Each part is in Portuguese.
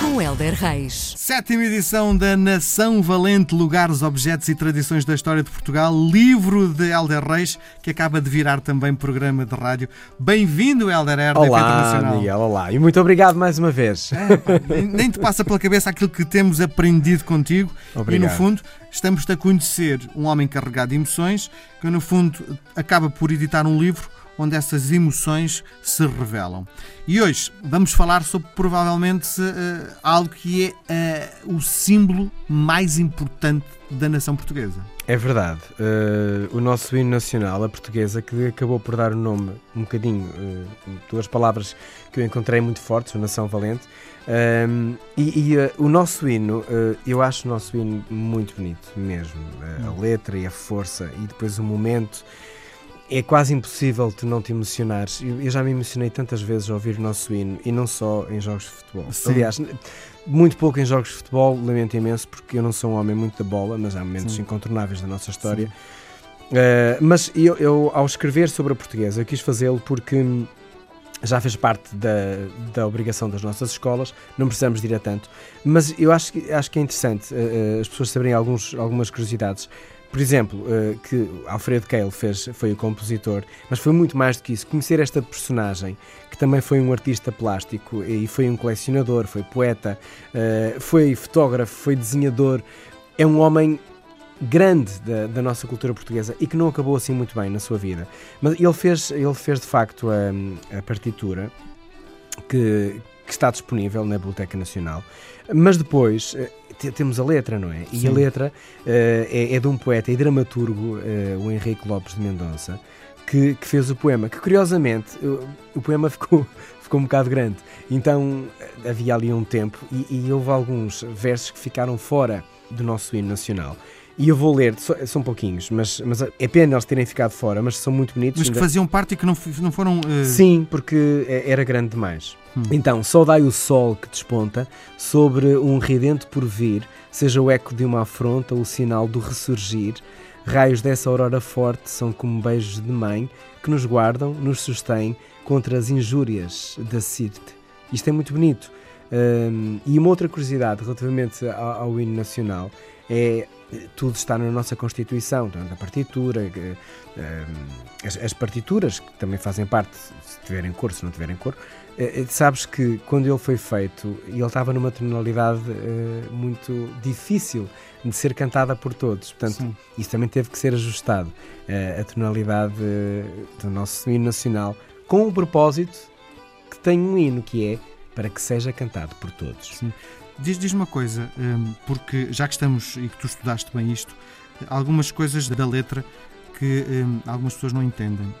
Com Helder Reis. Sétima edição da Nação Valente, Lugares, Objetos e Tradições da História de Portugal, livro de Helder Reis, que acaba de virar também programa de rádio. Bem-vindo, Helder Herda Olá. Miguel, olá. E muito obrigado mais uma vez. É, pá, nem, nem te passa pela cabeça aquilo que temos aprendido contigo Obrigado. e, no fundo, estamos-te a conhecer um homem carregado de emoções que, no fundo, acaba por editar um livro onde essas emoções se revelam. E hoje vamos falar sobre provavelmente eh, algo que é eh, o símbolo mais importante da nação portuguesa. É verdade. eh, o nosso hino nacional, a portuguesa, que acabou por dar o nome um bocadinho, duas palavras que eu encontrei muito fortes, o Nação Valente. E e, o nosso hino, eu acho o nosso hino muito bonito mesmo. A letra e a força e depois o momento. É quase impossível tu não te emocionares. Eu, já me emocionei tantas vezes ao ouvir o nosso hino e não só em jogos de futebol. Sim. Aliás, muito pouco em jogos de futebol, lamento imenso, porque eu não sou um homem muito da bola, mas há momentos Sim. incontornáveis da nossa história. Uh, mas eu, eu, ao escrever sobre a portuguesa, eu quis fazê-lo porque já fez parte da, da obrigação das nossas escolas, não precisamos de ir a tanto. Mas eu acho, que- acho que é interessante uh, as pessoas saberem alguns, algumas curiosidades. Por exemplo, uh, que Alfredo Keil fez, foi o compositor, mas foi muito mais do que isso. Conhecer esta personagem, que também foi um artista plástico e foi um colecionador, foi poeta, uh, foi fotógrafo, foi desenhador, é um homem grande da, da nossa cultura portuguesa e que não acabou assim muito bem na sua vida. Mas ele fez, ele fez de facto a, a partitura que, que está disponível na Biblioteca Nacional. Mas depois eh, temos a letra, não é? E Sim. a letra eh, é, é de um poeta e dramaturgo, eh, o Henrique Lopes de Mendonça, que, que fez o poema. Que curiosamente o, o poema ficou, ficou um bocado grande. Então eh, havia ali um tempo e, e houve alguns versos que ficaram fora do nosso hino nacional. E eu vou ler, são pouquinhos, mas, mas é pena eles terem ficado fora, mas são muito bonitos. Mas que ainda- faziam parte e que não, não foram. eh, Sim, porque é- era grande demais. Hum. Então, saudai o sol que desponta sobre um ridente porvir, seja o eco de uma afronta, o sinal do ressurgir. Raios dessa aurora forte são como beijos de mãe que nos guardam, nos sustêm contra as injúrias da Sirte. Isto é muito bonito. Hum, e uma outra curiosidade relativamente ao, ao hino nacional é tudo está na nossa Constituição, portanto, a partitura, que, hum, as, as partituras, que também fazem parte, se tiverem cor, se não tiverem cor, eh, eh, sabes que quando ele foi feito, ele estava numa tonalidade eh, muito difícil de ser cantada por todos. Portanto, Sim. isso também teve que ser ajustado, eh, a tonalidade eh, do nosso hino nacional, com o propósito que tem um hino que é para que seja cantado por todos. Diz, diz uma coisa, hum, porque já que estamos e que tu estudaste bem isto, algumas coisas da letra que hum, algumas pessoas não entendem.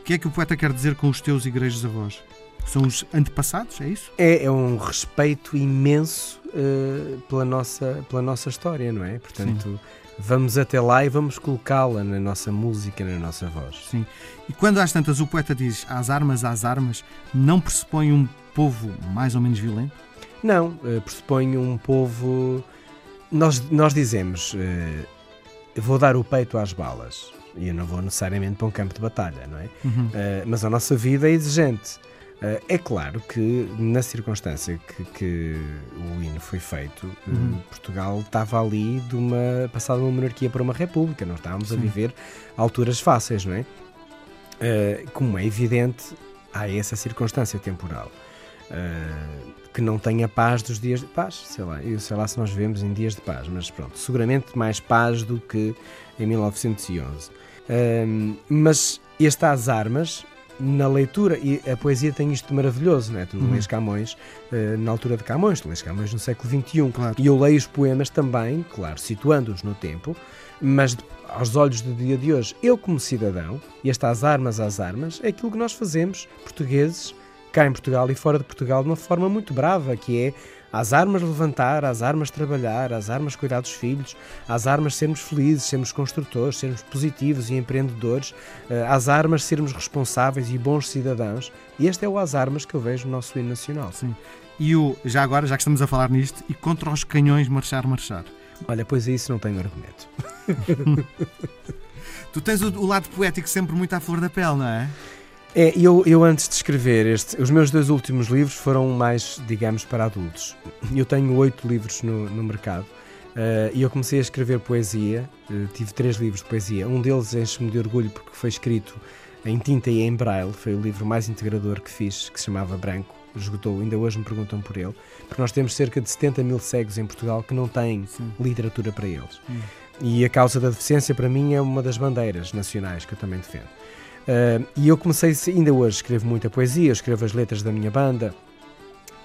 O que é que o poeta quer dizer com os teus igrejas avós? São os antepassados, é isso? É, é um respeito imenso eh, pela, nossa, pela nossa história, não é? Portanto, vamos até lá e vamos colocá-la na nossa música, na nossa voz. Sim. E quando às tantas o poeta diz às armas, às armas, não pressupõe um povo mais ou menos violento? Não, eh, pressupõe um povo. Nós, nós dizemos, eu vou dar o peito às balas. E eu não vou necessariamente para um campo de batalha, não é? Uhum. Uh, mas a nossa vida é exigente. Uh, é claro que, na circunstância que, que o hino foi feito, uh, Uhum. Portugal estava ali de uma passada de uma monarquia para uma república, não estávamos a Sim. viver alturas fáceis, não é? Uh, como é evidente, há essa circunstância temporal. Uh, que não tem a paz dos dias de paz, sei lá, eu sei lá se nós vivemos em dias de paz, mas pronto, seguramente mais paz do que em 1911. Um, mas este às armas, na leitura, e a poesia tem isto de maravilhoso, não é? Tu Uhum. lês Camões eh, na altura de Camões, tu lês Camões no século XXI. Claro. E eu leio os poemas também, claro, situando-os no tempo, mas aos olhos do dia de hoje, eu como cidadão, e este às armas, às armas, é aquilo que nós fazemos, portugueses, cá em Portugal e fora de Portugal, de uma forma muito brava, que é às armas levantar, às armas trabalhar, às armas cuidar dos filhos, às armas sermos felizes, sermos construtores, sermos positivos e empreendedores, eh, às armas sermos responsáveis e bons cidadãos. E este é o às armas que eu vejo no nosso hino nacional. Sim. E o, já agora, já que estamos a falar nisto, e contra os canhões marchar, marchar. Olha, pois a isso não tenho argumento. Tu tens o, o lado poético sempre muito à flor da pele, não é? É, eu, eu antes de escrever este, os meus dois últimos livros foram mais, digamos, para adultos. Eu tenho oito livros no, no mercado uh, e eu comecei a escrever poesia. Uh, tive três livros de poesia. Um deles enche-me de orgulho porque foi escrito em tinta e em braille. Foi o livro mais integrador que fiz, que se chamava Branco. Esgotou, ainda hoje me perguntam por ele, porque nós temos cerca de 70 mil cegos em Portugal que não têm Sim. literatura para eles. Sim. E a causa da deficiência, para mim, é uma das bandeiras nacionais que eu também defendo. Uh, e eu comecei, ainda hoje, escrevo muita poesia, escrevo as letras da minha banda.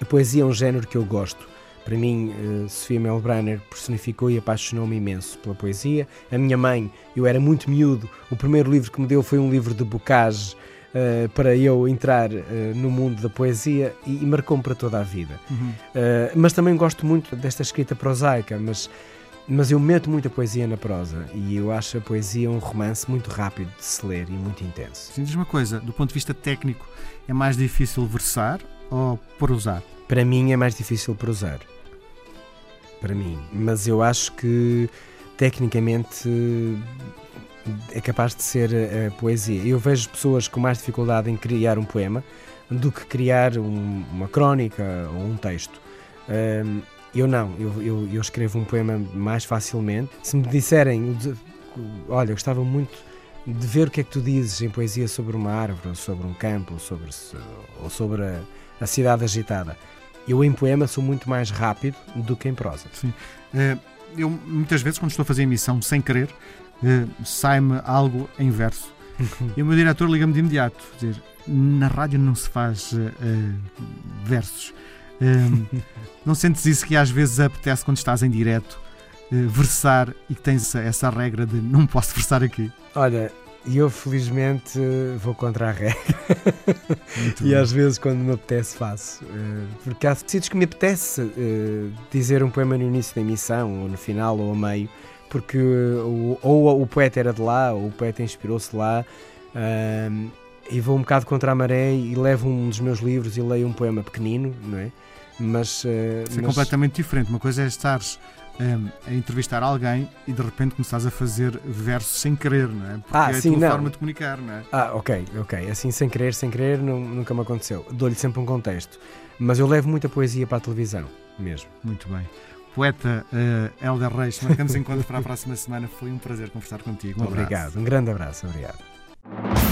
A poesia é um género que eu gosto. Para mim, uh, Sofia Melbrenner personificou e apaixonou-me imenso pela poesia. A minha mãe, eu era muito miúdo, o primeiro livro que me deu foi um livro de bocage uh, para eu entrar no mundo da poesia e, e marcou-me para toda a vida. Uhum. mas também gosto muito desta escrita prosaica, mas mas eu meto muita poesia na prosa e eu acho a poesia um romance muito rápido de se ler e muito intenso. Sim, diz uma coisa, do ponto de vista técnico, é mais difícil versar ou prosar? Para mim é mais difícil prosar. Para mim. Mas eu acho que tecnicamente é capaz de ser a poesia. Eu vejo pessoas com mais dificuldade em criar um poema do que criar um, uma crónica ou um texto. Um, eu não, eu, eu, eu, escrevo um poema mais facilmente. Se me disserem, olha, gostava muito de ver o que é que tu dizes em poesia sobre uma árvore, ou sobre um campo, ou sobre, ou sobre a, a cidade agitada. Eu em poema sou muito mais rápido do que em prosa. Sim. Eh, eu muitas vezes, quando estou a fazer emissão sem querer, eh, sai-me algo em verso. e o meu diretor liga-me de imediato, dizer, na rádio não se faz uh, versos. Um, não sentes isso que às vezes apetece quando estás em direto uh, versar e que tens essa, regra de não posso versar aqui? Olha, eu felizmente vou contra a regra e bem. às vezes quando me apetece faço. Uh, porque há sítios que me apetece uh, dizer um poema no início da emissão, ou no final, ou ao meio, porque ou, ou o poeta era de lá, ou o poeta inspirou-se lá e vou um bocado contra a maré e levo um dos meus livros e leio um poema pequenino, não é? Mas, uh, Isso é completamente diferente. Uma coisa é estares um, ehm, a entrevistar alguém e de repente começares a fazer versos sem querer, não é? Porque ah, é sim, a tua não. forma de comunicar, não é? Ah, ok, ok. Assim, sem querer, sem querer, não, nunca me aconteceu. Dou-lhe sempre um contexto. Mas eu levo muita poesia para a televisão, mesmo. Muito bem. Poeta uh, Helder Reis, marcamos encontro para a próxima semana. Foi um prazer conversar contigo. Um obrigado, um grande abraço, obrigado.